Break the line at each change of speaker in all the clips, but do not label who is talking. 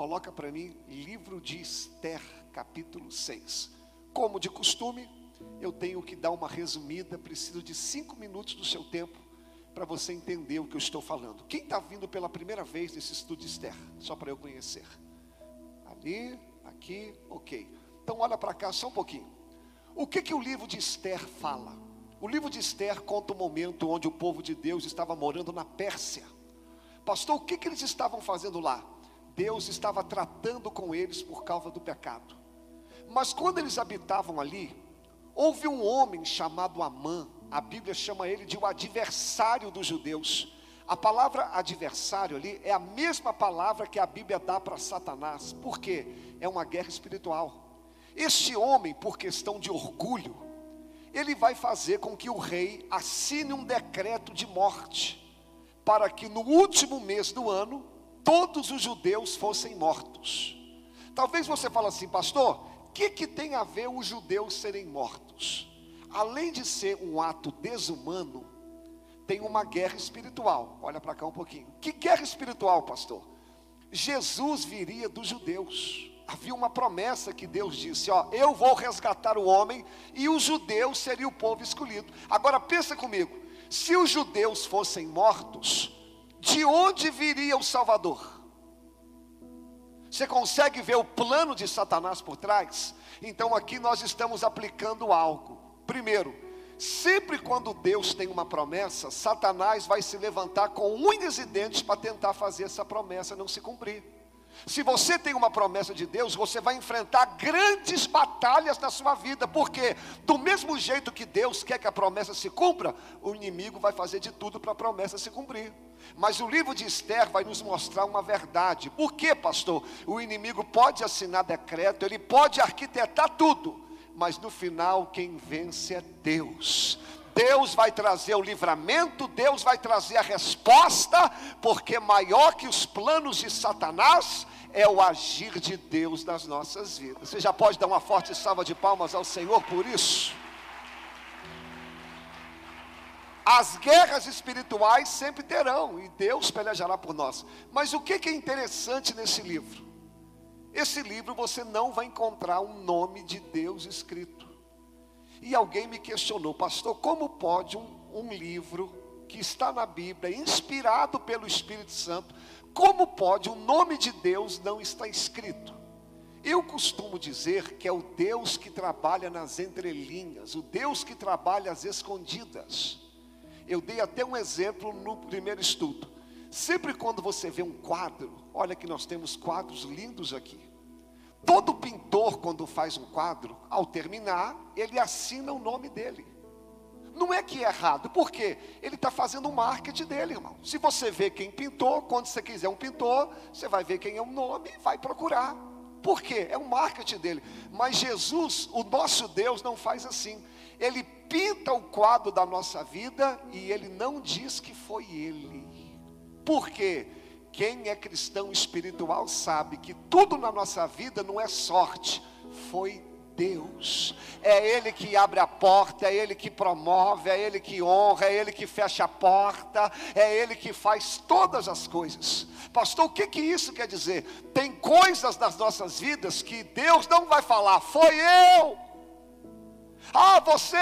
coloca para mim livro de Esther, capítulo 6. Como de costume, eu tenho que dar uma resumida, preciso de cinco minutos do seu tempo para você entender o que eu estou falando. Quem está vindo pela primeira vez nesse estudo de Esther? Só para eu conhecer. Ali, aqui, ok. Então olha para cá só um pouquinho. O que, que o livro de Esther fala? O livro de Esther conta o momento onde o povo de Deus estava morando na Pérsia. Pastor, o que, que eles estavam fazendo lá? Deus estava tratando com eles por causa do pecado. Mas quando eles habitavam ali, houve um homem chamado Amã, a Bíblia chama ele de o adversário dos judeus. A palavra adversário ali é a mesma palavra que a Bíblia dá para Satanás, porque é uma guerra espiritual. Este homem, por questão de orgulho, ele vai fazer com que o rei assine um decreto de morte, para que no último mês do ano todos os judeus fossem mortos. Talvez você fale assim, pastor, o que, que tem a ver os judeus serem mortos? além de ser um ato desumano, tem uma guerra espiritual. Olha para cá um pouquinho. Que guerra espiritual, pastor? Jesus viria dos judeus. Havia uma promessa que Deus disse: Ó, eu vou resgatar o homem e os judeus seriam o povo escolhido. Agora pensa comigo: se os judeus fossem mortos, de onde viria o Salvador? Você consegue ver o plano de Satanás por trás? Então aqui nós estamos aplicando algo. Primeiro, sempre quando Deus tem uma promessa, Satanás vai se levantar com unhas e dentes para tentar fazer essa promessa não se cumprir. Se você tem uma promessa de Deus, você vai enfrentar grandes batalhas na sua vida, porque do mesmo jeito que Deus quer que a promessa se cumpra, o inimigo vai fazer de tudo para a promessa se cumprir. Mas o livro de Esther vai nos mostrar uma verdade. Por que, pastor? O inimigo pode assinar decreto, ele pode arquitetar tudo, mas no final quem vence é Deus. Deus vai trazer o livramento, Deus vai trazer a resposta, porque maior que os planos de Satanás é o agir de Deus nas nossas vidas. Você já pode dar uma forte salva de palmas ao Senhor por isso? As guerras espirituais sempre terão, e Deus pelejará por nós. Mas o que é interessante nesse livro? Esse livro você não vai encontrar um nome de Deus escrito. E alguém me questionou, pastor, como pode um, um livro que está na Bíblia, inspirado pelo Espírito Santo, como pode o nome de Deus não estar escrito? Eu costumo dizer que é o Deus que trabalha nas entrelinhas, o Deus que trabalha às escondidas. Eu dei até um exemplo no primeiro estudo. Sempre quando você vê um quadro, olha que nós temos quadros lindos aqui. Todo pintor, quando faz um quadro, ao terminar, ele assina o nome dele. Não é que é errado, porque ele está fazendo o marketing dele, irmão. Se você vê quem pintou, quando você quiser um pintor, você vai ver quem é o nome e vai procurar. Por quê? É o marketing dele. Mas Jesus, o nosso Deus, não faz assim. Ele pinta o quadro da nossa vida e ele não diz que foi ele. Por quê? Quem é cristão espiritual sabe que tudo na nossa vida não é sorte, foi Deus. É Ele que abre a porta, é Ele que promove, é Ele que honra, é Ele que fecha a porta, é Ele que faz todas as coisas. Pastor, o que, que isso quer dizer? Tem coisas nas nossas vidas que Deus não vai falar, foi eu. Ah, você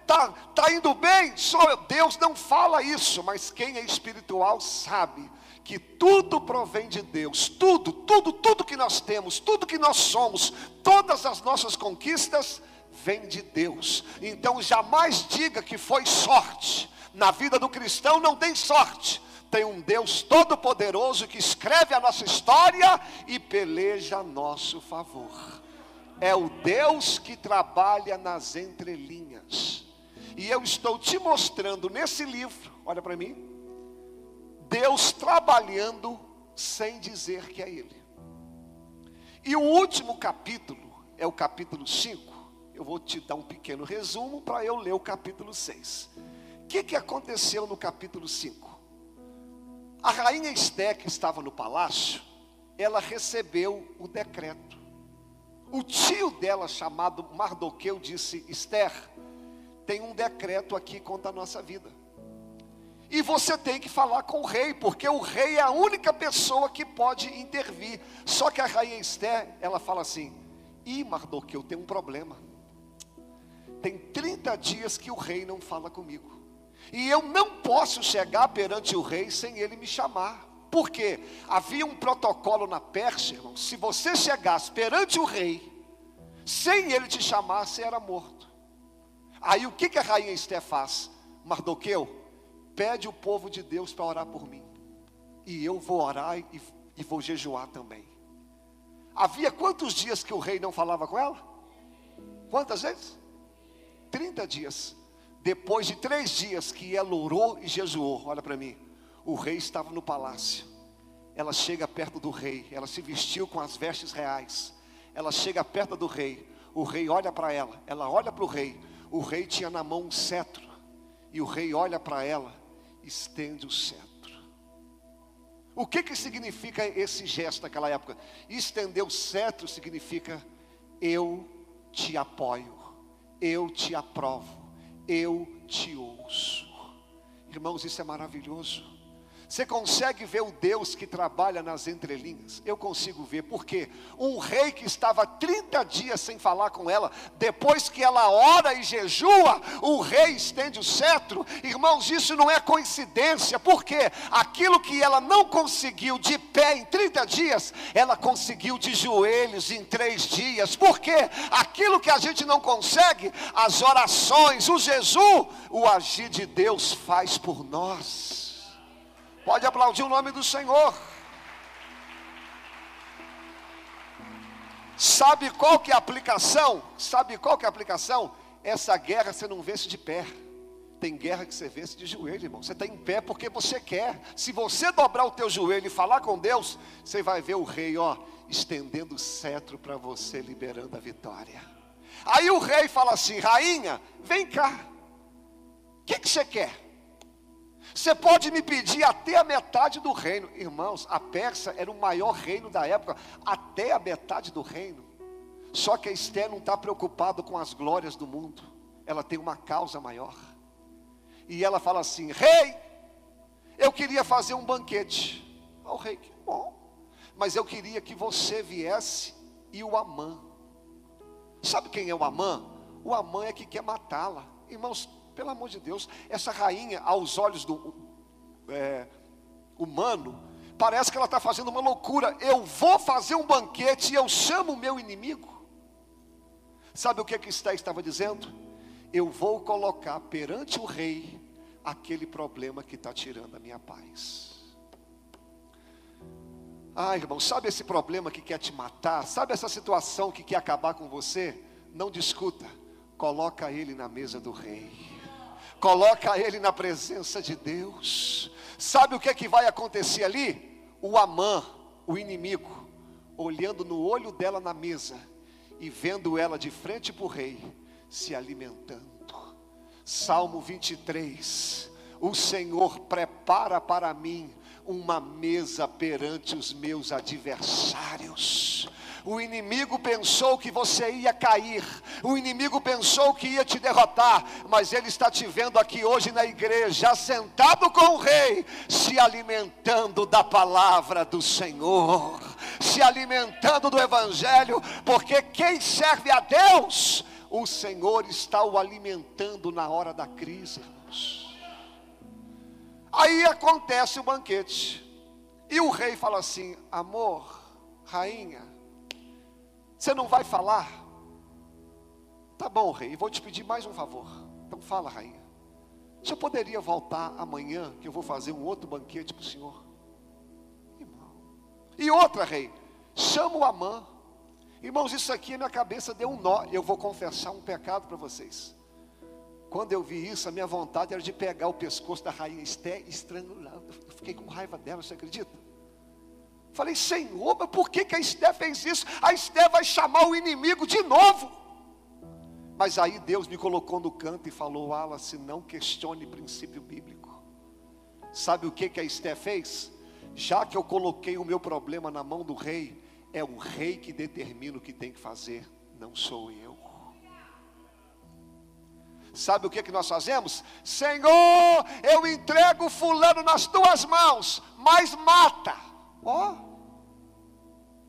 está tá indo bem? Eu. Deus não fala isso, mas quem é espiritual sabe que tudo provém de Deus, tudo, tudo, tudo que nós temos, tudo que nós somos, todas as nossas conquistas vêm de Deus. Então jamais diga que foi sorte. Na vida do cristão não tem sorte. Tem um Deus todo-poderoso que escreve a nossa história e peleja a nosso favor é o Deus que trabalha nas entrelinhas. E eu estou te mostrando nesse livro, olha para mim, Deus trabalhando sem dizer que é Ele. E o último capítulo é o capítulo 5. Eu vou te dar um pequeno resumo para eu ler o capítulo 6. O que, que aconteceu no capítulo 5? A rainha Esté, que estava no palácio, ela recebeu o decreto. O tio dela, chamado Mardoqueu, disse: Esther, tem um decreto aqui contra a nossa vida. E você tem que falar com o rei, porque o rei é a única pessoa que pode intervir. Só que a rainha Esther, ela fala assim: Ih, Mardoqueu, tem um problema. Tem 30 dias que o rei não fala comigo. E eu não posso chegar perante o rei sem ele me chamar. Porque havia um protocolo na Pérsia, irmão. Se você chegasse perante o rei, sem ele te chamar, você era morto. Aí o que, que a rainha Esther faz? Mardoqueu, pede o povo de Deus para orar por mim. E eu vou orar e, e vou jejuar também. Havia quantos dias que o rei não falava com ela? Quantas vezes? 30 dias. Depois de três dias que ela orou e jejuou, olha para mim, o rei estava no palácio. Ela chega perto do rei, ela se vestiu com as vestes reais. Ela chega perto do rei, o rei olha para ela, ela olha para o rei. O rei tinha na mão um cetro, e o rei olha para ela estende o cetro. O que que significa esse gesto naquela época? Estender o cetro significa eu te apoio, eu te aprovo, eu te ouço. Irmãos, isso é maravilhoso. Você consegue ver o Deus que trabalha nas entrelinhas? Eu consigo ver, porque um rei que estava 30 dias sem falar com ela, depois que ela ora e jejua, o rei estende o cetro. Irmãos, isso não é coincidência, porque aquilo que ela não conseguiu de pé em 30 dias, ela conseguiu de joelhos em três dias. Porque aquilo que a gente não consegue, as orações, o jejum, o agir de Deus faz por nós. Pode aplaudir o nome do Senhor. Sabe qual que é a aplicação? Sabe qual que é a aplicação? Essa guerra você não vence de pé. Tem guerra que você vence de joelho, irmão. Você está em pé porque você quer. Se você dobrar o teu joelho e falar com Deus, você vai ver o rei, ó, estendendo o cetro para você, liberando a vitória. Aí o rei fala assim: rainha, vem cá. O que, que você quer? Você pode me pedir até a metade do reino. Irmãos, a Pérsia era o maior reino da época, até a metade do reino. Só que a Esther não está preocupada com as glórias do mundo. Ela tem uma causa maior. E ela fala assim: Rei, eu queria fazer um banquete. O rei, que bom. Mas eu queria que você viesse e o Amã. Sabe quem é o Amã? O Amã é que quer matá-la. Irmãos, pelo amor de Deus, essa rainha, aos olhos do é, humano, parece que ela está fazendo uma loucura. Eu vou fazer um banquete e eu chamo o meu inimigo. Sabe o que que Esté estava dizendo? Eu vou colocar perante o rei aquele problema que está tirando a minha paz. Ah, irmão, sabe esse problema que quer te matar? Sabe essa situação que quer acabar com você? Não discuta, coloca ele na mesa do rei coloca ele na presença de Deus. Sabe o que é que vai acontecer ali? O Amã, o inimigo, olhando no olho dela na mesa e vendo ela de frente para o rei, se alimentando. Salmo 23: O Senhor prepara para mim uma mesa perante os meus adversários. O inimigo pensou que você ia cair, o inimigo pensou que ia te derrotar, mas ele está te vendo aqui hoje na igreja, sentado com o rei, se alimentando da palavra do Senhor, se alimentando do evangelho, porque quem serve a Deus, o Senhor está o alimentando na hora da crise, irmãos. Aí acontece o banquete. E o rei fala assim: amor, rainha, você não vai falar? Tá bom, rei, vou te pedir mais um favor. Então fala, rainha. Você poderia voltar amanhã, que eu vou fazer um outro banquete para o senhor? Irmão. E outra, rei, chama o Amã. Irmãos, isso aqui na minha cabeça deu um nó. Eu vou confessar um pecado para vocês. Quando eu vi isso, a minha vontade era de pegar o pescoço da rainha Esté e estrangular. Eu fiquei com raiva dela, você acredita? Falei, Senhor, mas por que, que a Esté fez isso? A Esté vai chamar o inimigo de novo. Mas aí Deus me colocou no canto e falou: Wallace, não questione princípio bíblico. Sabe o que, que a Esté fez? Já que eu coloquei o meu problema na mão do rei, é o rei que determina o que tem que fazer, não sou eu. Sabe o que, que nós fazemos? Senhor, eu entrego fulano nas tuas mãos, mas mata. Ó. Oh.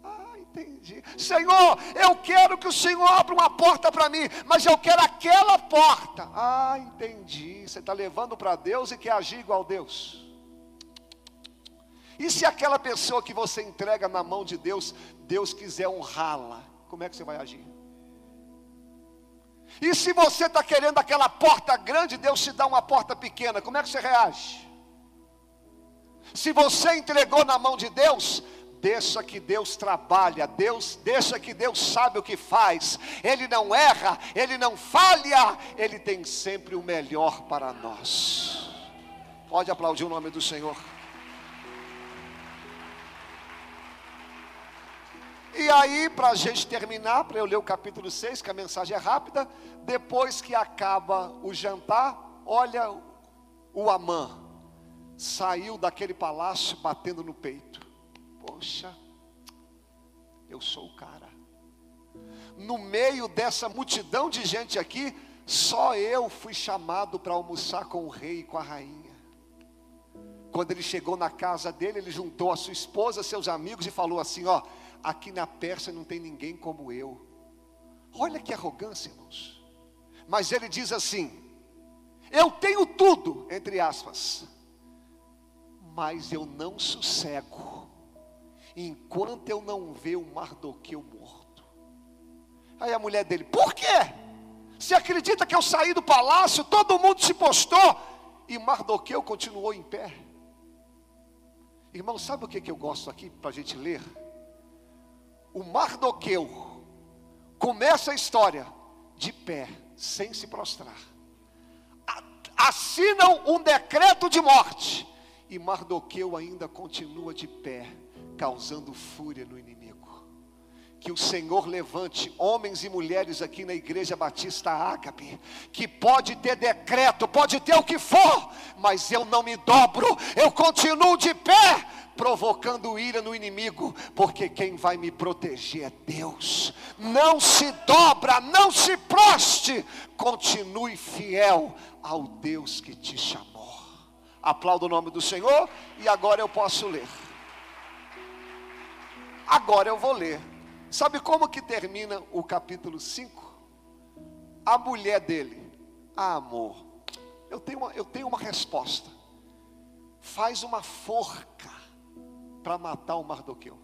Ah, entendi. Senhor, eu quero que o Senhor abra uma porta para mim, mas eu quero aquela porta. Ah, entendi. Você está levando para Deus e quer agir igual Deus. E se aquela pessoa que você entrega na mão de Deus, Deus quiser honrá-la, como é que você vai agir? E se você está querendo aquela porta grande, Deus te dá uma porta pequena, como é que você reage? Se você entregou na mão de Deus, deixa que Deus trabalha, Deus, deixa que Deus sabe o que faz. Ele não erra, ele não falha, ele tem sempre o melhor para nós. Pode aplaudir o nome do Senhor. E aí, para a gente terminar, para eu ler o capítulo 6, que a mensagem é rápida, depois que acaba o jantar, olha o Amã, saiu daquele palácio batendo no peito. Poxa, eu sou o cara. No meio dessa multidão de gente aqui, só eu fui chamado para almoçar com o rei e com a rainha. Quando ele chegou na casa dele, ele juntou a sua esposa, seus amigos e falou assim: Ó, aqui na Pérsia não tem ninguém como eu. Olha que arrogância, irmãos. Mas ele diz assim: Eu tenho tudo, entre aspas, mas eu não sossego, enquanto eu não ver o Mardoqueu morto. Aí a mulher dele: Por quê? Você acredita que eu saí do palácio, todo mundo se postou e Mardoqueu continuou em pé? Irmão, sabe o que, que eu gosto aqui para a gente ler? o Mardoqueu começa a história de pé, sem se prostrar. Assinam um decreto de morte. E Mardoqueu ainda continua de pé, causando fúria no inimigo. Que o Senhor levante homens e mulheres aqui na Igreja Batista Ágape, que pode ter decreto, pode ter o que for, mas eu não me dobro, eu continuo de pé, provocando ira no inimigo, porque quem vai me proteger é Deus. Não se dobra, não se proste, continue fiel ao Deus que te chamou. Aplauda o nome do Senhor e agora eu posso ler. Agora eu vou ler. Sabe como que termina o capítulo 5? A mulher dele, ah, amor, eu tenho uma, eu tenho uma resposta. Faz uma forca para matar o Mardoqueu.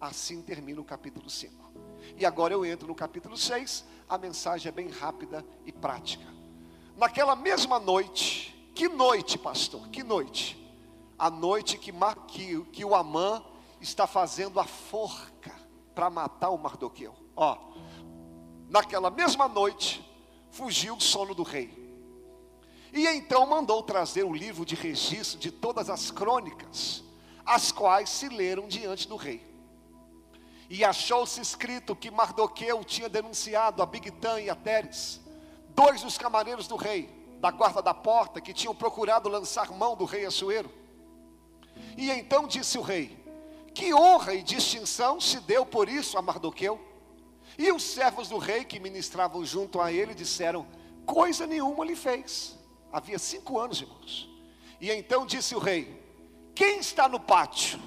Assim termina o capítulo 5. E agora eu entro no capítulo 6, a mensagem é bem rápida e prática. Naquela mesma noite, que noite, pastor? Que noite? A noite que, que, que o Amã está fazendo a forca para matar o Mardoqueu. Ó, naquela mesma noite, fugiu o sono do rei. E então mandou trazer o livro de registro de todas as crônicas as quais se leram diante do rei. E achou-se escrito que Mardoqueu tinha denunciado a Bigtan e a Teres, dois dos camareiros do rei, da guarda da porta, que tinham procurado lançar mão do rei Assuero. E então disse o rei: Que honra e distinção se deu por isso a Mardoqueu? E os servos do rei que ministravam junto a ele disseram: Coisa nenhuma lhe fez. Havia cinco anos, irmãos. E então disse o rei: quem está no pátio?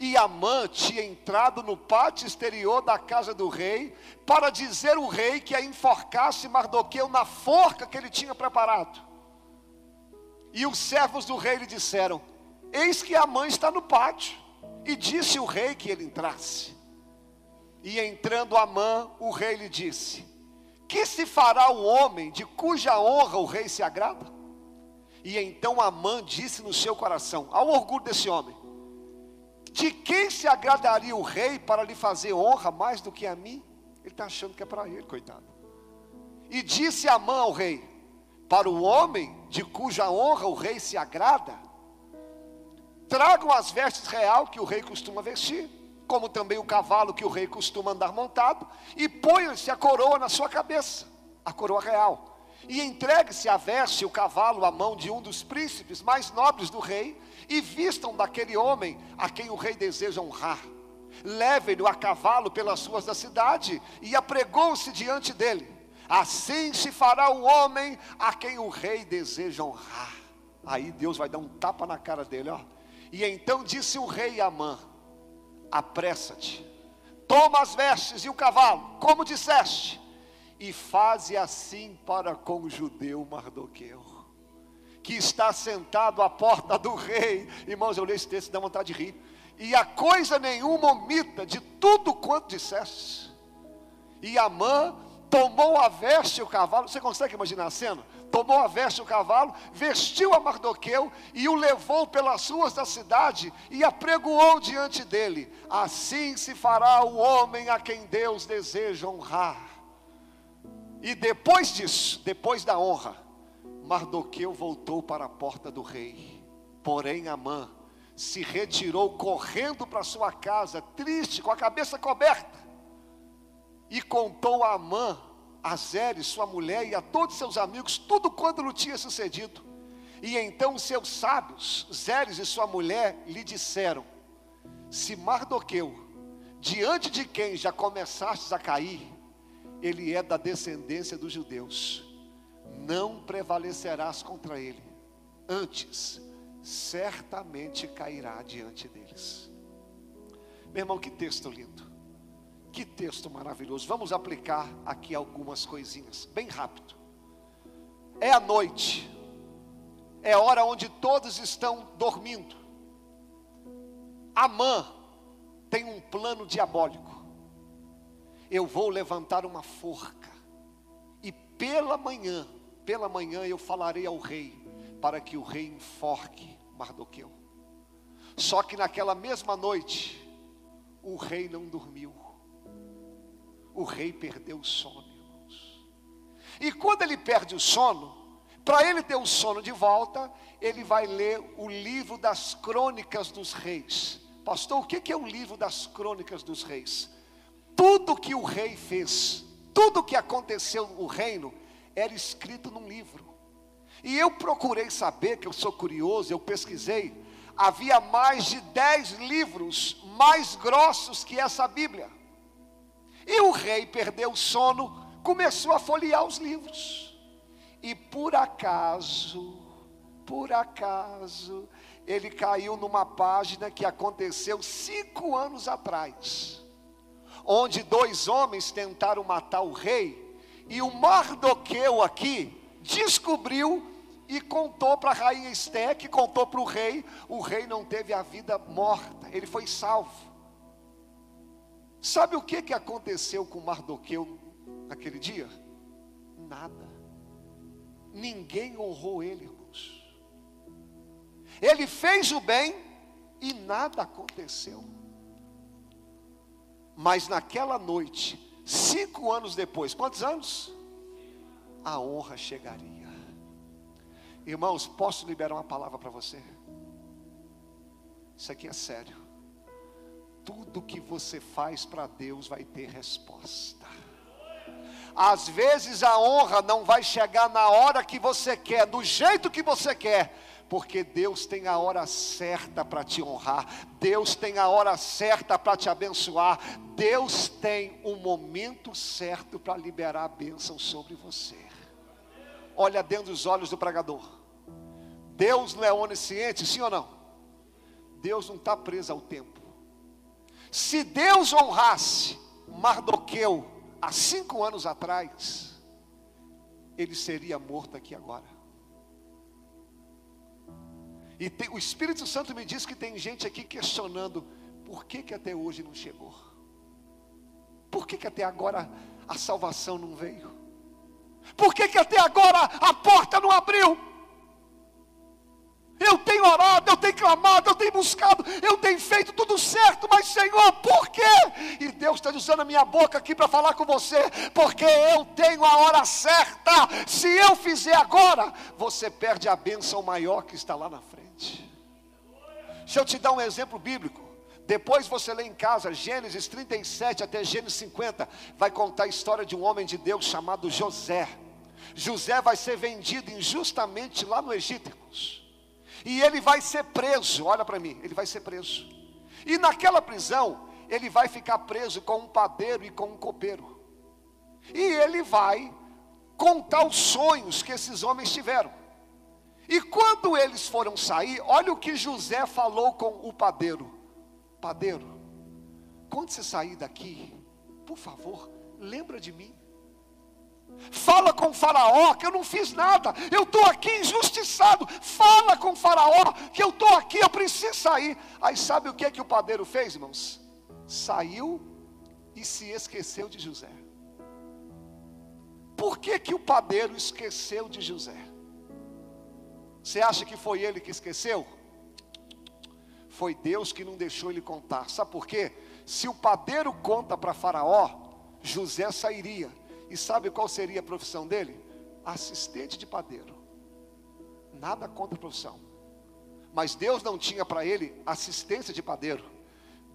E Amã tinha entrado no pátio exterior da casa do rei para dizer ao rei que a enforcasse Mardoqueu na forca que ele tinha preparado. E os servos do rei lhe disseram: Eis que Amã está no pátio. E disse o rei que ele entrasse. E entrando Amã, o rei lhe disse: Que se fará o homem de cuja honra o rei se agrada? E então Amã disse no seu coração, ao orgulho desse homem: De quem se agradaria o rei para lhe fazer honra mais do que a mim? Ele está achando que é para ele, coitado. E disse Amã ao rei: Para o homem de cuja honra o rei se agrada, tragam as vestes real que o rei costuma vestir, como também o cavalo que o rei costuma andar montado, e ponham-se a coroa na sua cabeça, a coroa real e entregue-se a veste o cavalo à mão de um dos príncipes mais nobres do rei, e vistam daquele homem a quem o rei deseja honrar. Levem-no a cavalo pelas ruas da cidade, e apregou-se diante dele. Assim se fará o homem a quem o rei deseja honrar. Aí Deus vai dar um tapa na cara dele, ó. E então disse o rei Amã: Apressa-te, toma as vestes e o cavalo, como disseste, e faze assim para com o judeu Mardoqueu, que está sentado à porta do rei. Irmãos, eu leio esse texto e dá vontade de rir. E a coisa nenhuma omita de tudo quanto disseste. E Amã tomou a veste o cavalo. Você consegue imaginar a cena? Tomou a veste o cavalo, vestiu a Mardoqueu e o levou pelas ruas da cidade e apregoou diante dele. Assim se fará o homem a quem Deus deseja honrar. E depois disso, depois da honra, Mardoqueu voltou para a porta do rei. Porém, Amã se retirou correndo para sua casa, triste, com a cabeça coberta e contou a Amã, a Zeres, sua mulher, e a todos seus amigos, tudo quanto lhe tinha sucedido. E então seus sábios, Zeres e sua mulher, lhe disseram: Se Mardoqueu, diante de quem já começastes a cair, ele é da descendência dos judeus, não prevalecerás contra ele, antes, certamente cairá diante deles. Meu irmão, que texto lindo. Que texto maravilhoso. Vamos aplicar aqui algumas coisinhas, bem rápido. É a noite, é hora onde todos estão dormindo. Amã tem um plano diabólico. Eu vou levantar uma forca, e pela manhã, pela manhã eu falarei ao rei, para que o rei enforque Mardoqueu. Só que naquela mesma noite, o rei não dormiu o rei perdeu o sono, irmãos. E quando ele perde o sono, para ele ter o sono de volta, ele vai ler o livro das crônicas dos reis. Pastor, o que é o livro das crônicas dos reis? Tudo que o rei fez, tudo que aconteceu no reino, era escrito num livro. E eu procurei saber, que eu sou curioso, eu pesquisei, havia mais de dez livros mais grossos que essa Bíblia. E o rei perdeu o sono, começou a folhear os livros. E por acaso, por acaso, ele caiu numa página que aconteceu cinco anos atrás, onde dois homens tentaram matar o rei, e o Mardoqueu aqui descobriu e contou para a rainha Esté, que contou para o rei, o rei não teve a vida morta, ele foi salvo. Sabe o que, que aconteceu com Mardoqueu naquele dia? Nada. Ninguém honrou ele, irmãos. Ele fez o bem e nada aconteceu. Mas naquela noite, cinco anos depois, quantos anos? A honra chegaria. Irmãos, posso liberar uma palavra para você? Isso aqui é sério tudo que você faz para Deus vai ter resposta. Às vezes a honra não vai chegar na hora que você quer, do jeito que você quer, porque Deus tem a hora certa para te honrar, Deus tem a hora certa para te abençoar, Deus tem o um momento certo para liberar a bênção sobre você. Olha dentro dos olhos do pregador. Deus não é onisciente, sim ou não? Deus não está preso ao tempo. Se Deus honrasse Mardoqueu há cinco anos atrás, ele seria morto aqui agora. E tem, o Espírito Santo me diz que tem gente aqui questionando por que, que até hoje não chegou. Por que, que até agora a salvação não veio? Por que, que até agora a porta não abriu? Eu tenho orado, eu tenho clamado, eu tenho buscado, eu tenho feito tudo certo, mas Senhor, por quê? E Deus está usando a minha boca aqui para falar com você, porque eu tenho a hora certa. Se eu fizer agora, você perde a bênção maior que está lá na frente. Deixa eu te dar um exemplo bíblico. Depois você lê em casa Gênesis 37 até Gênesis 50, vai contar a história de um homem de Deus chamado José. José vai ser vendido injustamente lá no Egito. E ele vai ser preso, olha para mim, ele vai ser preso. E naquela prisão, ele vai ficar preso com um padeiro e com um copeiro. E ele vai contar os sonhos que esses homens tiveram. E quando eles foram sair, olha o que José falou com o padeiro: Padeiro, quando você sair daqui, por favor, lembra de mim. Fala com Faraó que eu não fiz nada, eu estou aqui injustiçado. Fala com Faraó que eu estou aqui, eu preciso sair. Aí sabe o que, que o padeiro fez, irmãos? Saiu e se esqueceu de José. Por que, que o padeiro esqueceu de José? Você acha que foi ele que esqueceu? Foi Deus que não deixou ele contar. Sabe por quê? Se o padeiro conta para Faraó, José sairia. E sabe qual seria a profissão dele? Assistente de padeiro. Nada contra a profissão. Mas Deus não tinha para ele assistência de padeiro.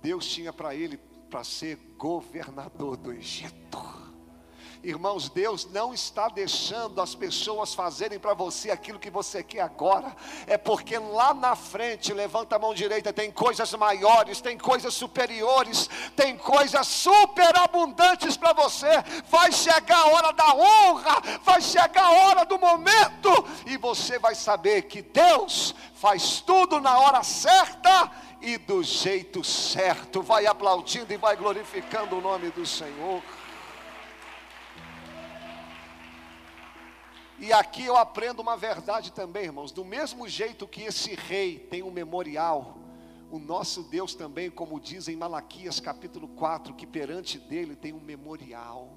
Deus tinha para ele para ser governador do Egito. Irmãos, Deus não está deixando as pessoas fazerem para você aquilo que você quer agora, é porque lá na frente, levanta a mão direita, tem coisas maiores, tem coisas superiores, tem coisas superabundantes para você. Vai chegar a hora da honra, vai chegar a hora do momento, e você vai saber que Deus faz tudo na hora certa e do jeito certo. Vai aplaudindo e vai glorificando o nome do Senhor. E aqui eu aprendo uma verdade também, irmãos. Do mesmo jeito que esse rei tem um memorial, o nosso Deus também, como diz em Malaquias capítulo 4, que perante dele tem um memorial.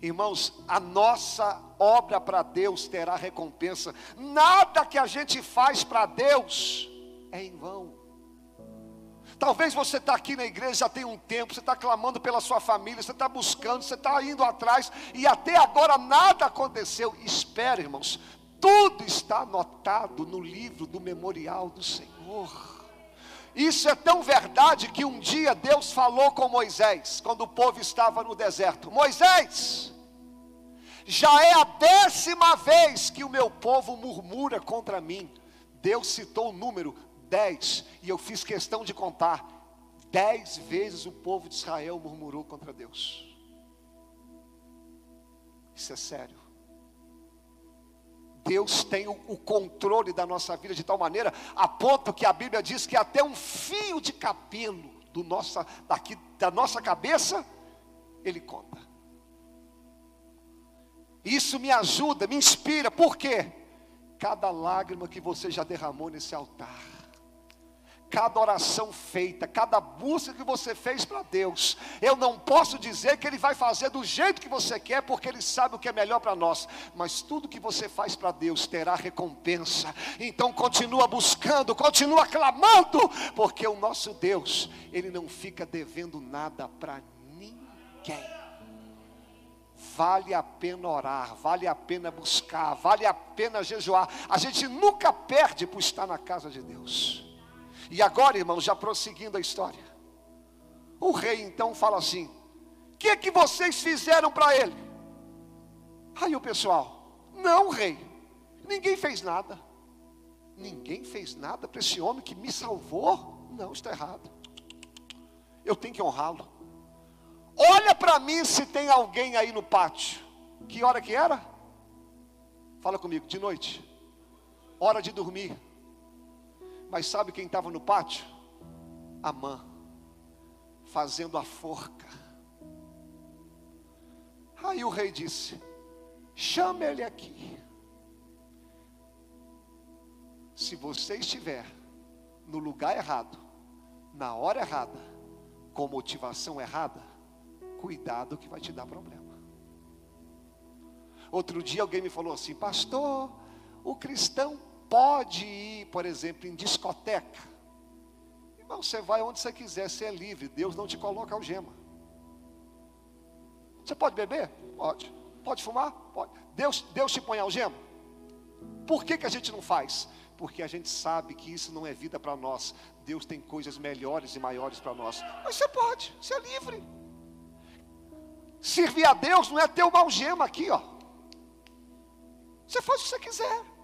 Irmãos, a nossa obra para Deus terá recompensa. Nada que a gente faz para Deus é em vão. Talvez você está aqui na igreja já tem um tempo, você está clamando pela sua família, você está buscando, você está indo atrás, e até agora nada aconteceu. Espere, irmãos, tudo está anotado no livro do memorial do Senhor. Isso é tão verdade que um dia Deus falou com Moisés, quando o povo estava no deserto: Moisés, já é a décima vez que o meu povo murmura contra mim. Deus citou o número dez, e eu fiz questão de contar, dez vezes o povo de Israel murmurou contra Deus. Isso é sério. Deus tem o, controle da nossa vida de tal maneira, a ponto que a Bíblia diz que até um fio de cabelo do nossa, daqui, da nossa cabeça, Ele conta. Isso me ajuda, me inspira, por quê? Cada lágrima que você já derramou nesse altar, cada oração feita, cada busca que você fez para Deus. Eu não posso dizer que Ele vai fazer do jeito que você quer, porque Ele sabe o que é melhor para nós. Mas tudo que você faz para Deus terá recompensa. Então continua buscando, continua clamando, porque o nosso Deus, Ele não fica devendo nada para ninguém. Vale a pena orar, vale a pena buscar, vale a pena jejuar. A gente nunca perde por estar na casa de Deus. E agora, irmãos, já prosseguindo a história. O rei então fala assim: O que, que vocês fizeram para ele? Aí o pessoal, não, rei, ninguém fez nada. Ninguém fez nada para esse homem que me salvou? Não, está errado. Eu tenho que honrá-lo. Olha para mim se tem alguém aí no pátio. Que hora que era? Fala comigo, de noite. Hora de dormir. Mas sabe quem estava no pátio? Amã, fazendo a forca. Aí o rei disse: chame ele aqui. Se você estiver no lugar errado, na hora errada, com motivação errada, cuidado que vai te dar problema. Outro dia alguém me falou assim, pastor, o cristão pode ir, por exemplo, em discoteca. Irmão, você vai onde você quiser, você é livre. Deus não te coloca algema. Você pode beber? Pode. Pode fumar? Pode. Deus, Deus te põe algema? Por que, que a gente não faz? Porque a gente sabe que isso não é vida para nós. Deus tem coisas melhores e maiores para nós. Mas você pode, você é livre. Servir a Deus não é ter uma algema aqui, ó. Você faz o que você quiser.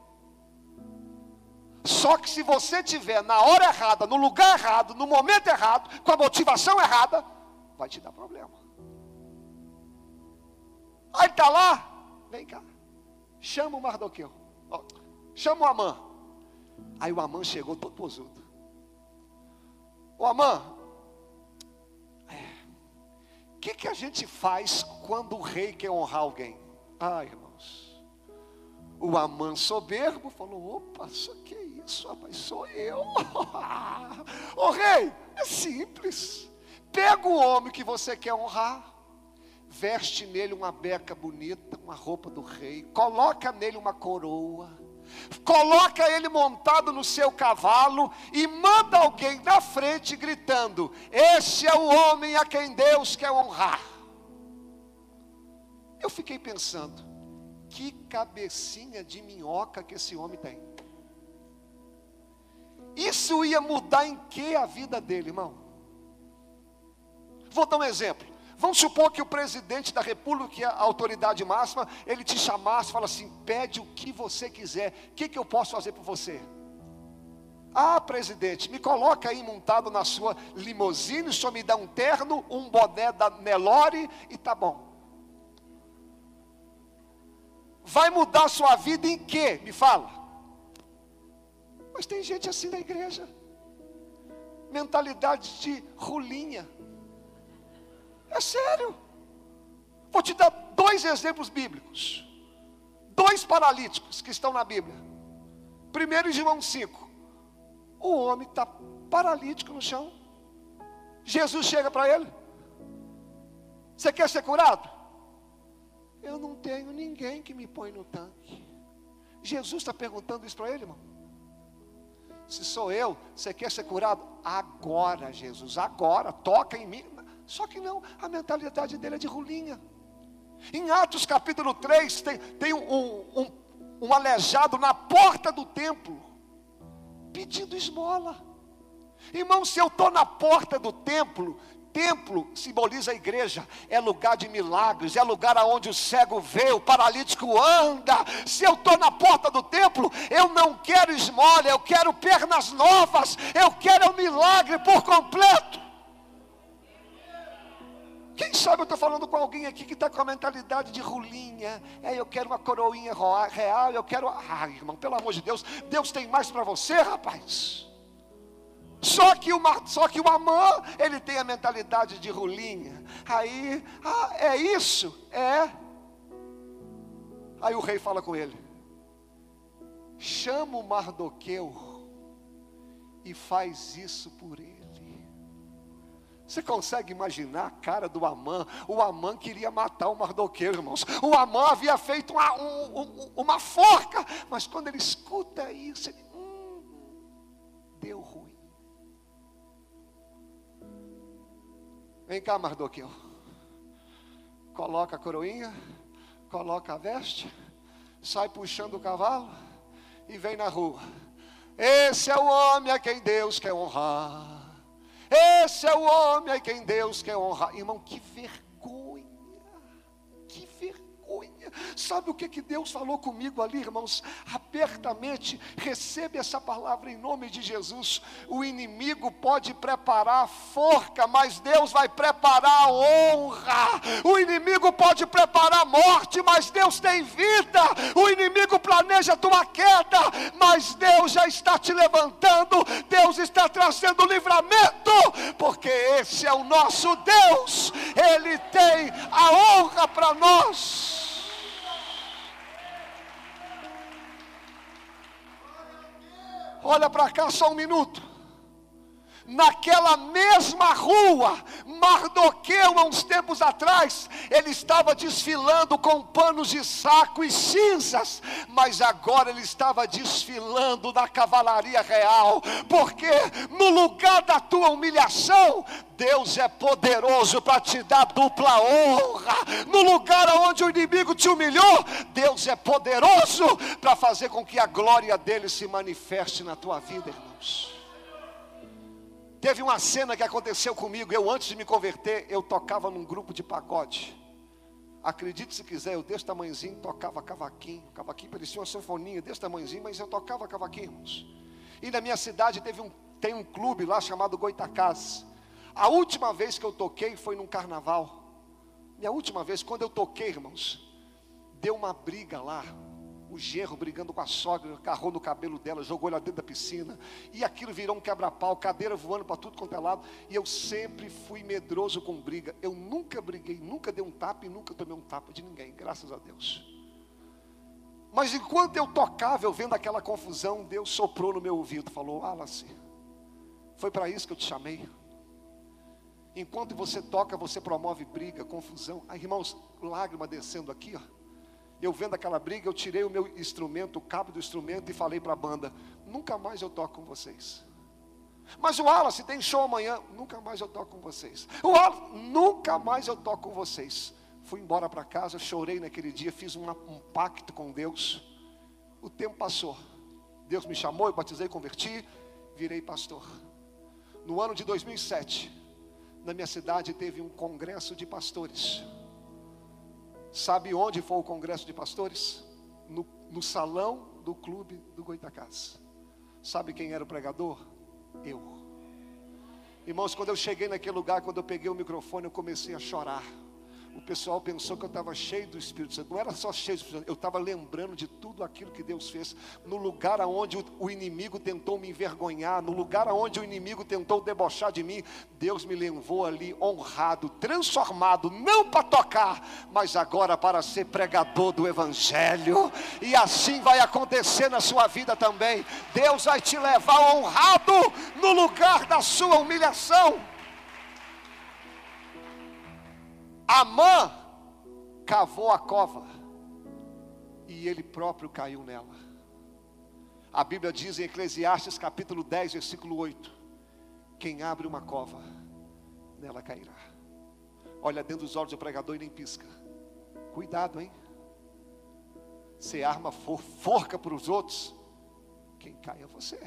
Só que se você tiver na hora errada, no lugar errado, no momento errado, com a motivação errada, vai te dar problema. Aí está lá, vem cá. Chama o Mardoqueu. Ó, chama o Amã. Aí o Amã chegou todo posudo. O Amã, o é, que, que a gente faz quando o rei quer honrar alguém? Ai, irmãos. O Amã soberbo falou: opa, isso que isso, rapaz, sou eu. Ô rei, é simples. Pega o homem que você quer honrar, veste nele uma beca bonita, uma roupa do rei, coloca nele uma coroa, coloca ele montado no seu cavalo e manda alguém na frente gritando: Este é o homem a quem Deus quer honrar. Eu fiquei pensando, que cabecinha de minhoca que esse homem tem. Isso ia mudar em que a vida dele, irmão? Vou dar um exemplo. Vamos supor que o presidente da república, que é a autoridade máxima, ele te chamasse e fala assim: pede o que você quiser, o que, que eu posso fazer por você? Ah, presidente, me coloca aí montado na sua limusine, só me dá um terno, um boné da Nelore e tá bom. Vai mudar a sua vida em quê? Me fala. Mas tem gente assim na igreja. Mentalidade de rolinha. É sério. Vou te dar dois exemplos bíblicos. Dois paralíticos que estão na Bíblia. Primeiro em João 5. O homem está paralítico no chão. Jesus chega para ele. Você quer ser curado? Eu não tenho ninguém que me põe no tanque. Jesus está perguntando isso para ele, irmão. Se sou eu, você quer ser curado? Agora, Jesus, agora, toca em mim. Só que não, a mentalidade dele é de rolinha. Em Atos capítulo 3, tem, tem um, um, um aleijado na porta do templo, pedindo esmola. Irmão, se eu estou na porta do templo, templo simboliza a igreja, é lugar de milagres, é lugar aonde o cego vê, o paralítico anda. Se eu estou na porta do templo, eu não quero esmola, eu quero pernas novas, eu quero um milagre por completo. Quem sabe eu estou falando com alguém aqui que está com a mentalidade de rulinha. É, eu quero uma coroinha real, eu quero. Ah, irmão, pelo amor de Deus, Deus tem mais para você, rapaz. Só que, uma, só que o Amã, ele tem a mentalidade de rulinha. Aí, ah, é isso? É. Aí o rei fala com ele: chama o Mardoqueu e faz isso por ele. Você consegue imaginar a cara do Amã? O Amã queria matar o Mardoqueu, irmãos. O Amã havia feito uma, um, uma forca, mas quando ele escuta isso, ele, hum, deu ruim. Vem cá, Mardoqueu. Coloca a coroinha, coloca a veste, sai puxando o cavalo e vem na rua. Esse é o homem a quem Deus quer honrar. Esse é o homem a quem Deus quer honrar. Irmão, que vergonha. Sabe o que, que Deus falou comigo ali, irmãos? Abertamente, recebe essa palavra em nome de Jesus. O inimigo pode preparar a forca, mas Deus vai preparar a honra. O inimigo pode preparar a morte, mas Deus tem vida. O inimigo planeja a tua queda, mas Deus já está te levantando. Deus está trazendo livramento porque esse é o nosso Deus, Ele tem a honra para nós. Olha para cá só um minuto naquela mesma rua, Mardoqueu, há uns tempos atrás, ele estava desfilando com panos de saco e cinzas, mas agora ele estava desfilando na cavalaria real, porque no lugar da tua humilhação, Deus é poderoso para te dar dupla honra. No lugar onde o inimigo te humilhou, Deus é poderoso para fazer com que a glória dele se manifeste na tua vida, irmãos. Teve uma cena que aconteceu comigo. Eu, antes de me converter, eu tocava num grupo de pagode. Acredite se quiser, eu desse tamanhozinho tocava cavaquinho. Cavaquinho parecia uma sanfoninha desse tamanhozinho, mas eu tocava cavaquinho, irmãos. E na minha cidade teve um, tem um clube lá chamado Goitacás. A última vez que eu toquei foi num carnaval. Minha última vez, quando eu toquei, irmãos, deu uma briga lá. O gerro brigando com a sogra, agarrou no cabelo dela, jogou ela dentro da piscina. E aquilo virou um quebra-pau, cadeira voando para tudo quanto é lado. E eu sempre fui medroso com briga. Eu nunca briguei, nunca dei um tapa e nunca tomei um tapa de ninguém, graças a Deus. Mas enquanto eu tocava, eu vendo aquela confusão, Deus soprou no meu ouvido, falou: Wallace, foi para isso que eu te chamei. Enquanto você toca, você promove briga, confusão. Aí, irmãos, lágrima descendo aqui, ó. Eu vendo aquela briga, eu tirei o meu instrumento, o cabo do instrumento e falei para a banda: nunca mais eu toco com vocês. Mas o Wallace tem show amanhã, nunca mais eu toco com vocês. O Wallace, nunca mais eu toco com vocês. Fui embora para casa, chorei naquele dia, fiz um pacto com Deus. O tempo passou. Deus me chamou, eu batizei, converti, virei pastor. No ano de 2007, na minha cidade teve um congresso de pastores. Sabe onde foi o congresso de pastores? No, no salão do clube do Goitacás. Sabe quem era o pregador? Eu. Irmãos, quando eu cheguei naquele lugar, quando eu peguei o microfone, eu comecei a chorar o pessoal pensou que eu estava cheio do Espírito Santo. Não era só cheio do Espírito Santo, eu estava lembrando de tudo aquilo que Deus fez. No lugar onde o inimigo tentou me envergonhar, no lugar onde o inimigo tentou debochar de mim, Deus me levou ali honrado, transformado, não para tocar, mas agora para ser pregador do Evangelho. E assim vai acontecer na sua vida também. Deus vai te levar honrado no lugar da sua humilhação. Amã cavou a cova e ele próprio caiu nela. A Bíblia diz em Eclesiastes capítulo 10, versículo 8: Quem abre uma cova, nela cairá. Olha dentro dos olhos do pregador e nem pisca. Cuidado, hein? Você arma for, forca para os outros, quem cai é você.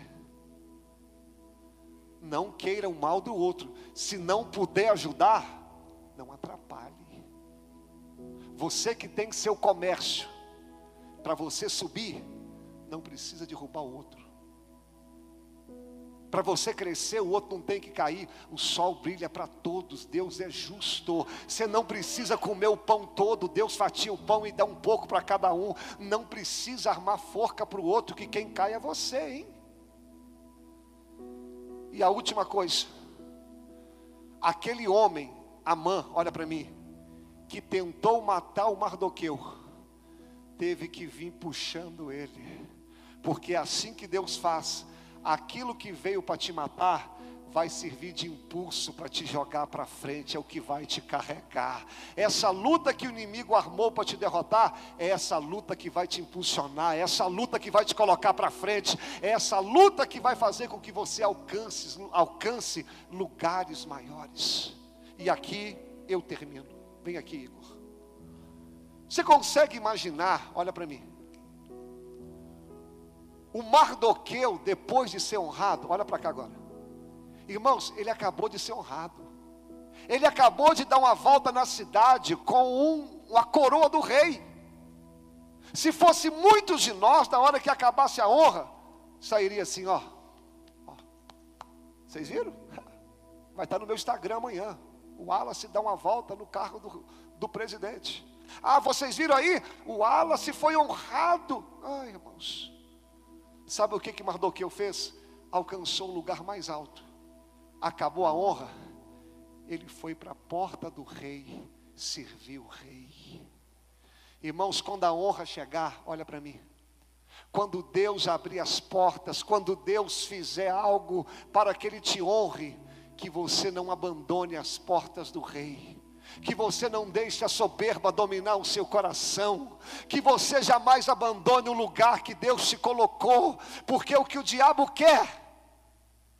Não queira o mal do outro. Se não puder ajudar, não atrapalhe. Você que tem seu comércio, para você subir, não precisa derrubar o outro. Para você crescer, o outro não tem que cair. O sol brilha para todos. Deus é justo. Você não precisa comer o pão todo. Deus fatia o pão e dá um pouco para cada um. Não precisa armar forca para o outro, que quem cai é você, hein? E a última coisa. Aquele homem Amã, olha para mim, que tentou matar o Mardoqueu, teve que vir puxando ele, porque é assim que Deus faz, aquilo que veio para te matar, vai servir de impulso para te jogar para frente, é o que vai te carregar. Essa luta que o inimigo armou para te derrotar, é essa luta que vai te impulsionar, é essa luta que vai te colocar para frente, é essa luta que vai fazer com que você alcance, alcance lugares maiores. E aqui eu termino. Vem aqui, Igor. Você consegue imaginar, olha para mim. O Mardoqueu, depois de ser honrado, olha para cá agora. Irmãos, ele acabou de ser honrado. Ele acabou de dar uma volta na cidade com um, a coroa do rei. Se fosse muitos de nós, na hora que acabasse a honra, sairia assim, ó. ó. Vocês viram? Vai estar no meu Instagram amanhã o Wallace dá uma volta no carro do, do presidente. Ah, vocês viram aí? O Wallace foi honrado. Ai, irmãos. Sabe o que que Mardoqueu fez? Alcançou o lugar mais alto. Acabou a honra. Ele foi para a porta do rei, serviu o rei. Irmãos, quando a honra chegar, olha para mim. Quando Deus abrir as portas, quando Deus fizer algo para que Ele te honre, que você não abandone as portas do rei, que você não deixe a soberba dominar o seu coração, que você jamais abandone o lugar que Deus te colocou, porque o que o diabo quer,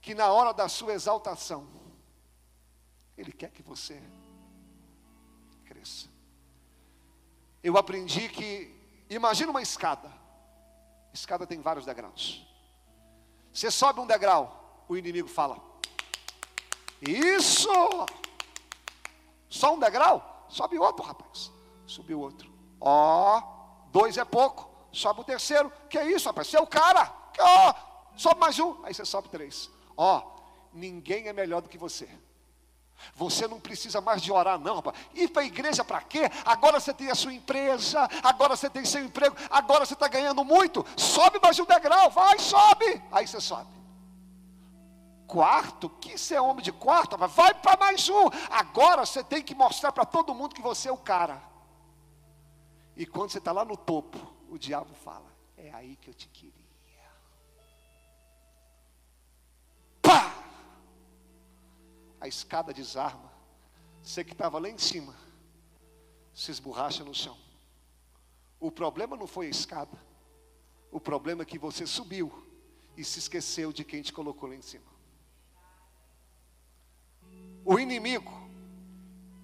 que na hora da sua exaltação, ele quer que você cresça. Eu aprendi que, imagina uma escada, escada tem vários degraus. Você sobe um degrau, o inimigo fala: isso! Só um degrau? Sobe outro, rapaz. Subiu outro. Ó, dois é pouco. Sobe o terceiro. Que é isso, rapaz? Você é o cara. Ó, sobe mais um. Aí você sobe três. Ó, ninguém é melhor do que você. Você não precisa mais de orar, não, rapaz. Ir para a igreja para quê? Agora você tem a sua empresa, agora você tem seu emprego, agora você está ganhando muito. Sobe mais um degrau, vai, sobe. Aí você sobe. Quarto, que você é homem de quarto, vai para mais um. Agora você tem que mostrar para todo mundo que você é o cara. E quando você está lá no topo, o diabo fala: É aí que eu te queria. Pá! A escada desarma. Você que estava lá em cima, se esborracha no chão. O problema não foi a escada. O problema é que você subiu e se esqueceu de quem te colocou lá em cima. O inimigo,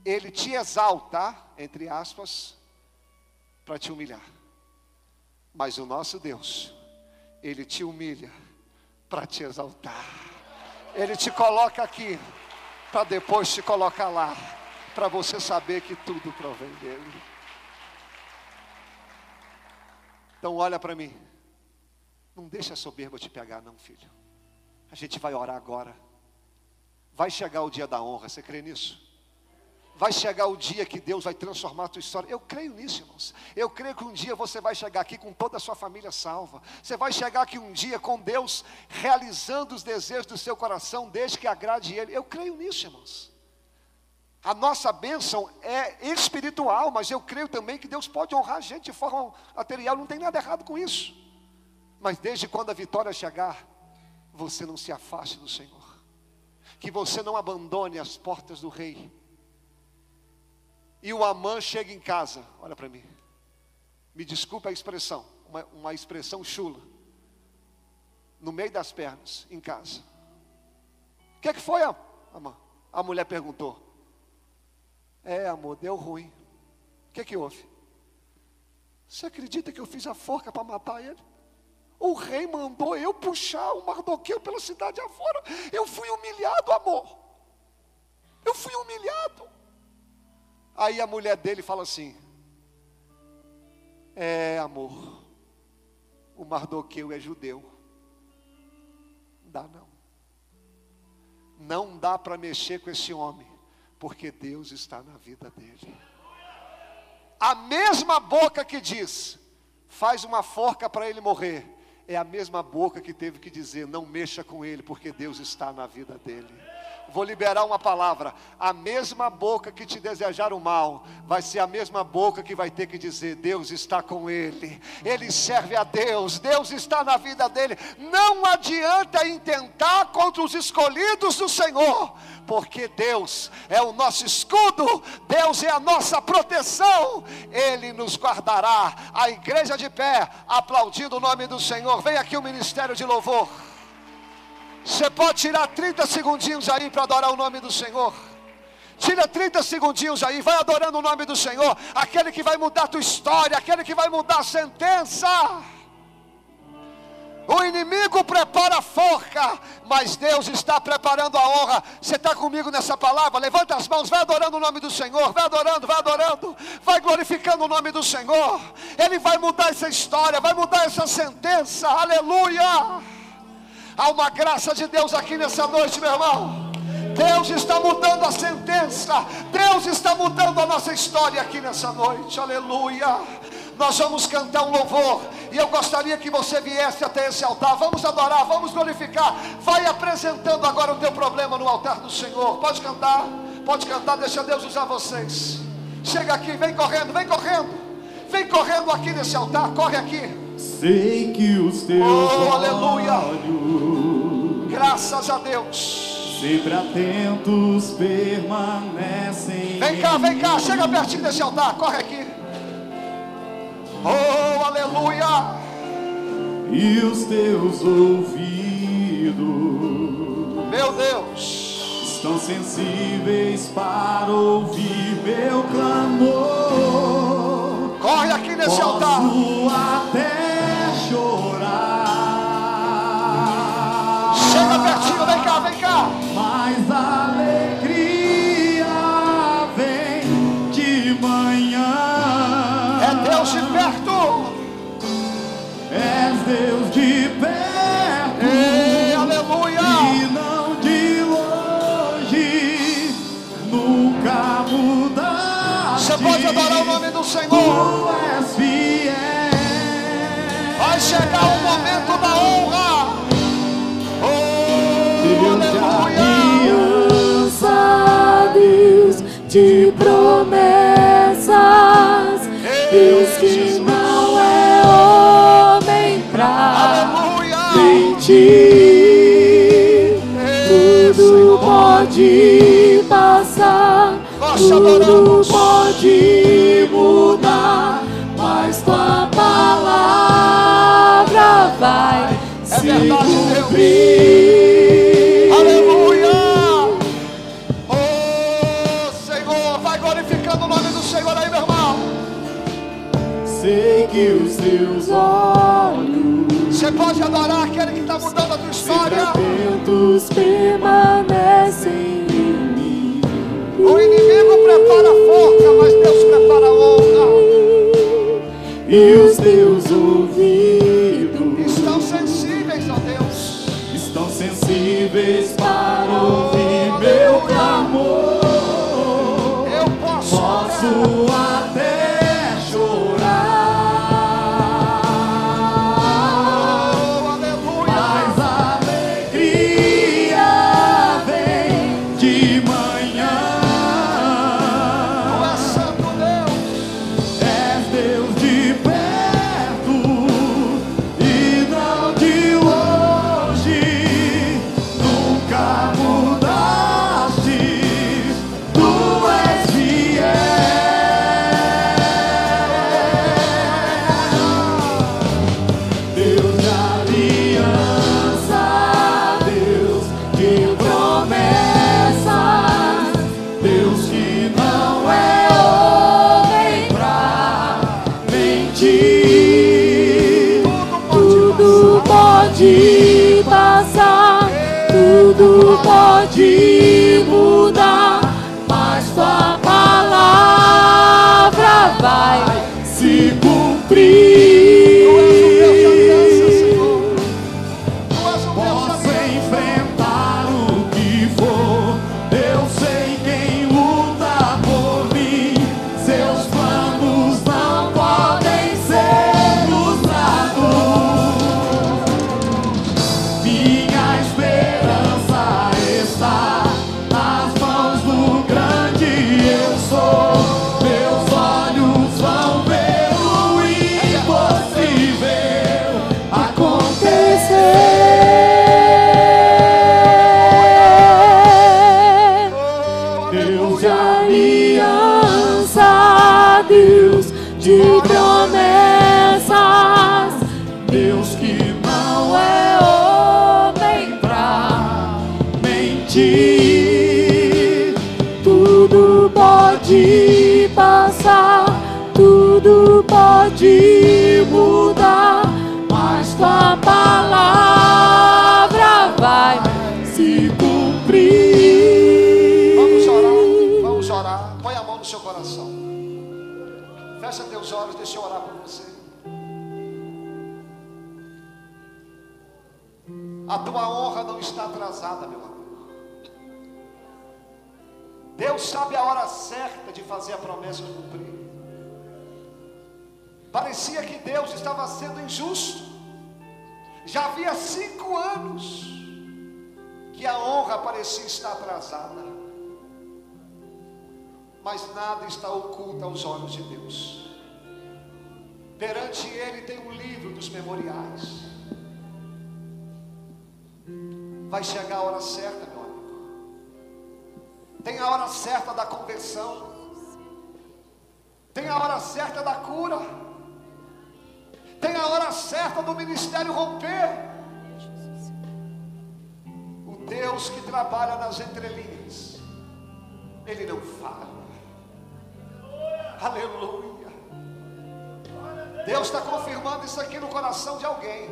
ele te exalta, entre aspas, para te humilhar. Mas o nosso Deus, Ele te humilha para te exaltar. Ele te coloca aqui para depois te colocar lá, para você saber que tudo provém dele. Então olha para mim. Não deixa a soberba te pegar, não, filho. A gente vai orar agora. Vai chegar o dia da honra, você crê nisso? Vai chegar o dia que Deus vai transformar a tua história. Eu creio nisso, irmãos. Eu creio que um dia você vai chegar aqui com toda a sua família salva. Você vai chegar aqui um dia com Deus realizando os desejos do seu coração, desde que agrade Ele. Eu creio nisso, irmãos. A nossa bênção é espiritual, mas eu creio também que Deus pode honrar a gente de forma material. Não tem nada errado com isso. Mas desde quando a vitória chegar, você não se afaste do Senhor. Que você não abandone as portas do Rei e o Amã chega em casa, olha para mim. Me desculpe a expressão, uma, uma expressão chula. No meio das pernas, em casa. O que, é que foi, Amã? A mulher perguntou. É, amor, deu ruim. O que, é que houve? Você acredita que eu fiz a forca para matar ele? O rei mandou eu puxar o Mardoqueu pela cidade afora. Eu fui humilhado, amor. Eu fui humilhado. Aí a mulher dele fala assim: É, amor, o Mardoqueu é judeu. Dá não. Não dá para mexer com esse homem, porque Deus está na vida dele. A mesma boca que diz: Faz uma forca para ele morrer, é a mesma boca que teve que dizer: Não mexa com ele, porque Deus está na vida dele vou liberar uma palavra. A mesma boca que te desejar o mal, vai ser a mesma boca que vai ter que dizer: Deus está com ele, ele serve a Deus, Deus está na vida dele. Não adianta intentar contra os escolhidos do Senhor, porque Deus é o nosso escudo, Deus é a nossa proteção, Ele nos guardará. A igreja de pé, aplaudindo o nome do Senhor. Vem aqui o ministério de louvor. Você pode tirar 30 segundinhos aí para adorar o nome do Senhor. Tira 30 segundinhos aí, vai adorando o nome do Senhor, aquele que vai mudar a tua história, aquele que vai mudar a sentença. O inimigo prepara a forca, mas Deus está preparando a honra. Você está comigo nessa palavra? Levanta as mãos, vai adorando o nome do Senhor, vai adorando, vai adorando, vai glorificando o nome do Senhor. Ele vai mudar essa história, vai mudar essa sentença. Aleluia! Há uma graça de Deus aqui nessa noite, meu irmão. Deus está mudando a sentença. Deus está mudando a nossa história aqui nessa noite. Aleluia. Nós vamos cantar um louvor. E eu gostaria que você viesse até esse altar. Vamos adorar, vamos glorificar. Vai apresentando agora o teu problema no altar do Senhor. Pode cantar, pode cantar. Deixa Deus usar vocês. Chega aqui, vem correndo, vem correndo. Vem correndo aqui nesse altar. Corre aqui.
Sei que os teus
oh, aleluia. olhos,
graças a Deus, sempre atentos permanecem.
Vem cá, vem cá, chega pertinho desse altar, corre aqui. Oh, aleluia.
E os teus ouvidos,
meu Deus,
estão sensíveis para ouvir meu clamor.
Corre aqui nesse Posso altar.
Até chorar.
Chega pertinho, vem cá, vem cá.
Mas a alegria vem de manhã.
É Deus de perto.
És Deus
do Senhor. Vai chegar o momento da honra. Oh, aleluia.
Deus de promessas, Deus que não é homem pra mentir. Tudo pode passar,
te
tudo pode mudar, mas tua palavra vai se
verdade, Deus.
cumprir.
Aleluia. Oh, Senhor, vai glorificando o nome do Senhor aí, meu irmão.
Sei que os teus olhos
Você pode adorar aquele que está mudando a tua história.
atentos
permanecem
e os teus ouvidos
Estão sensíveis a Deus.
estão sensíveis abrir. Que
a honra parecia estar atrasada. Mas nada está oculto aos olhos de Deus. Perante Ele tem um livro dos memoriais. Vai chegar a hora certa, meu amigo. Tem a hora certa da conversão. Tem a hora certa da cura. Tem a hora certa do ministério romper. Deus que trabalha nas entrelinhas, Ele não fala. Aleluia. Deus está confirmando isso aqui no coração de alguém.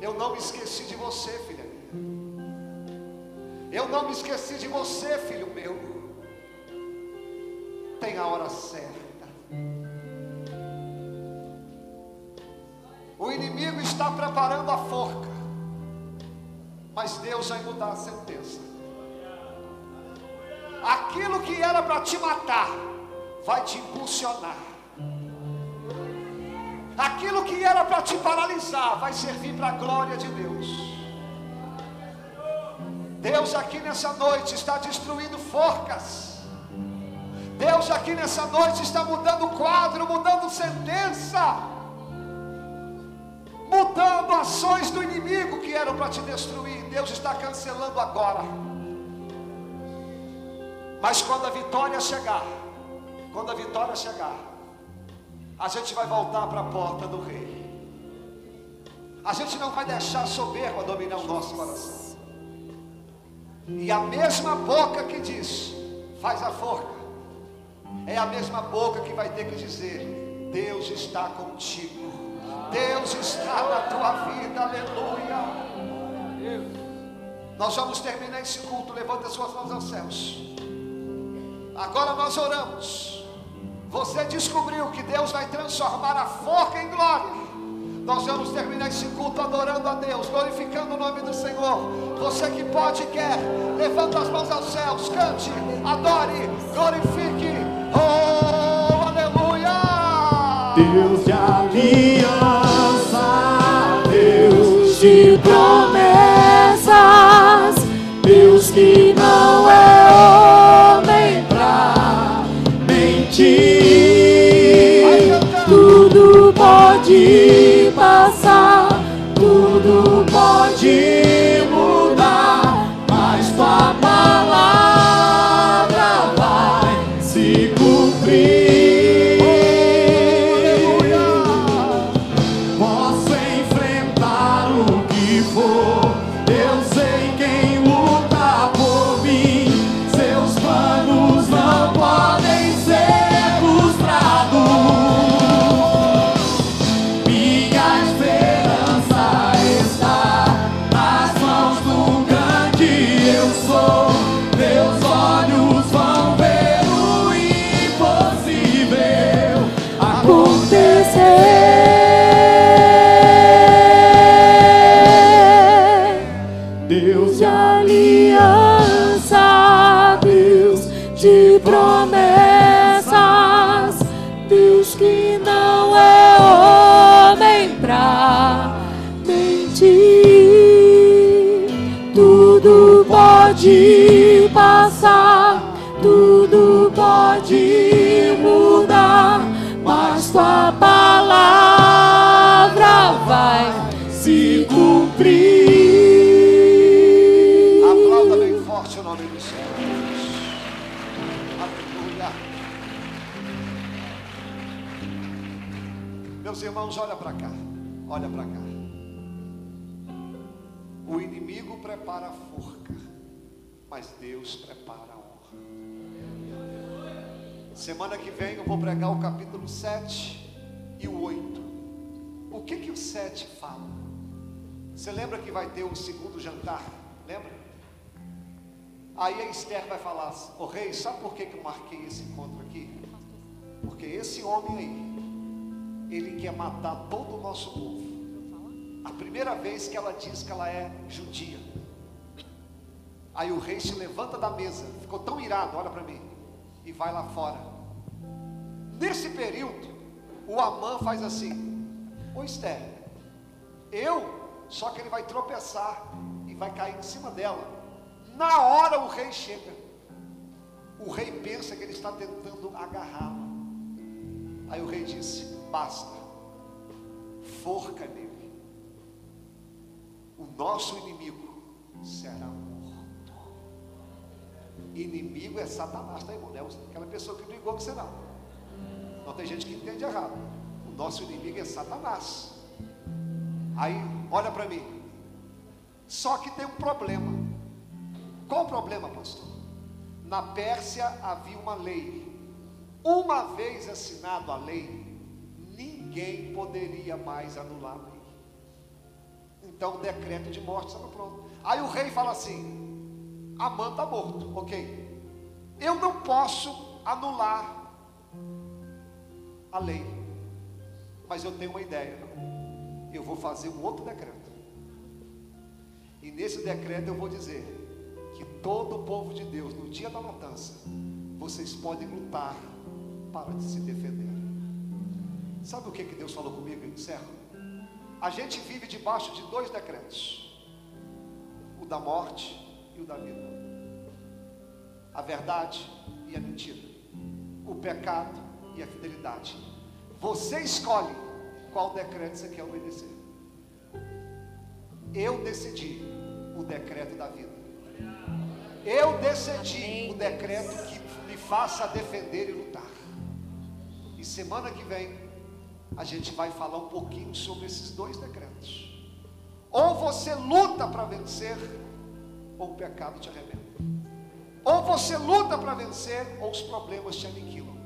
Eu não me esqueci de você, filha minha. Eu não me esqueci de você, filho meu. Tem a hora certa. O inimigo está preparando a forca, mas Deus vai mudar a sentença. Aqui Aquilo que era para te matar, vai te impulsionar. Aquilo que era para te paralisar, vai servir para a glória de Deus. Deus aqui nessa noite está destruindo forcas. Deus aqui nessa noite está mudando quadro, mudando sentença, mudando ações do inimigo que eram para te destruir. Deus está cancelando agora. Mas quando a vitória chegar, quando a vitória chegar, a gente vai voltar para a porta do rei. A gente não vai deixar soberba dominar o nosso coração. E a mesma boca que diz, faz a forca, é a mesma boca que vai ter que dizer: Deus está contigo, Deus está na tua vida, aleluia. Nós vamos terminar esse culto, levanta suas mãos aos céus. Agora nós oramos. Você descobriu que Deus vai transformar a forca em glória. Nós vamos terminar esse culto adorando a Deus, glorificando o nome do Senhor. Você que pode e quer, levanta as mãos aos céus, cante, adore, glorifique. Oh, aleluia!
Deus de aliança, Deus
vai
se cumprir.
Aplauda bem forte o nome do Senhor. Aleluia. Meus irmãos, olha para cá. Olha para cá. O inimigo prepara a forca, mas Deus prepara a honra. Semana que vem eu vou pregar o capítulo 7 e o 8. O que que o 7 fala? Você lembra que vai ter um segundo jantar? Lembra? Aí a Esther vai falar assim, ô rei, sabe por que, que eu marquei esse encontro aqui? Porque esse homem aí, ele quer matar todo o nosso povo. A primeira vez que ela diz que ela é judia. Aí o rei se levanta da mesa, ficou tão irado, olha para mim, e vai lá fora. Nesse período, o Amã faz assim: Ô Esther, eu, só que ele vai tropeçar e vai cair em cima dela. Na hora o rei chega. O rei pensa que ele está tentando agarrá-la. Aí o rei disse: Basta, forca nele. O nosso inimigo será morto. Inimigo é Satanás, tá? Não é aquela pessoa que brigou com você não. Não tem gente que entende errado. Nosso inimigo é Satanás. Aí, olha para mim. Só que tem um problema. Qual o problema, pastor? Na Pérsia havia uma lei. Uma vez assinado a lei, ninguém poderia mais anular a lei. Então o decreto de morte estava pronto. Aí o rei fala assim: Amã está morto, ok. Eu não posso anular a lei. Mas eu tenho uma ideia. Eu vou fazer um outro decreto. E nesse decreto eu vou dizer que todo o povo de Deus, no dia da matança, vocês podem lutar para se defender. Sabe o que, que Deus falou comigo? Eu encerro. A gente vive debaixo de dois decretos: o da morte e o da vida, a verdade e a mentira, o pecado e a fidelidade. Você escolhe qual decreto você quer obedecer. Eu decidi o decreto da vida. Eu decidi o decreto que me faça defender e lutar. E semana que vem a gente vai falar um pouquinho sobre esses dois decretos. Ou você luta para vencer, ou o pecado te arrebenta. Ou você luta para vencer, ou os problemas te aniquilam.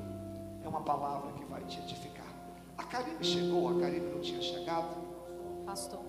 É uma palavra que vai te edificar. A Karine chegou, a Karine não tinha chegado.
Pastor.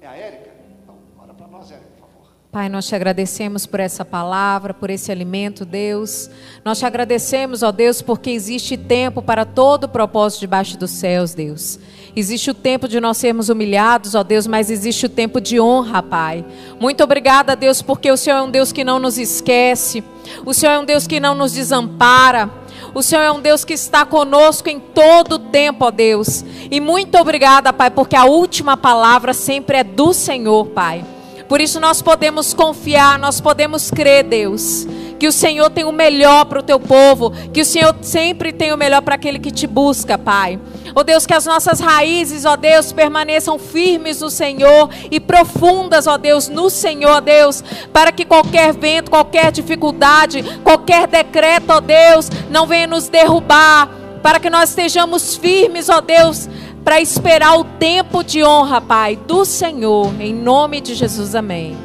É a Érica? Então, ora para nós, Érica, por favor.
Pai, nós te agradecemos por essa palavra, por esse alimento, Deus. Nós te agradecemos, ó Deus, porque existe tempo para todo propósito debaixo dos céus, Deus. Existe o tempo de nós sermos humilhados, ó Deus, mas existe o tempo de honra, Pai. Muito obrigada, Deus, porque o Senhor é um Deus que não nos esquece. O Senhor é um Deus que não nos desampara. O Senhor é um Deus que está conosco em todo o tempo, ó Deus. E muito obrigada, Pai, porque a última palavra sempre é do Senhor, Pai. Por isso nós podemos confiar, nós podemos crer, Deus, que o Senhor tem o melhor para o teu povo, que o Senhor sempre tem o melhor para aquele que te busca, Pai. Ó Deus, que as nossas raízes, ó Deus, permaneçam firmes no Senhor e profundas, ó Deus, no Senhor, ó Deus, para que qualquer vento, qualquer dificuldade, qualquer decreto, ó Deus, não venha nos derrubar, para que nós estejamos firmes, ó Deus, para esperar o tempo de honra, Pai, do Senhor, em nome de Jesus, amém.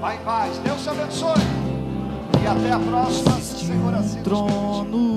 Vai paz. Deus te abençoe. E até a próxima, Senhor assim nos permitir.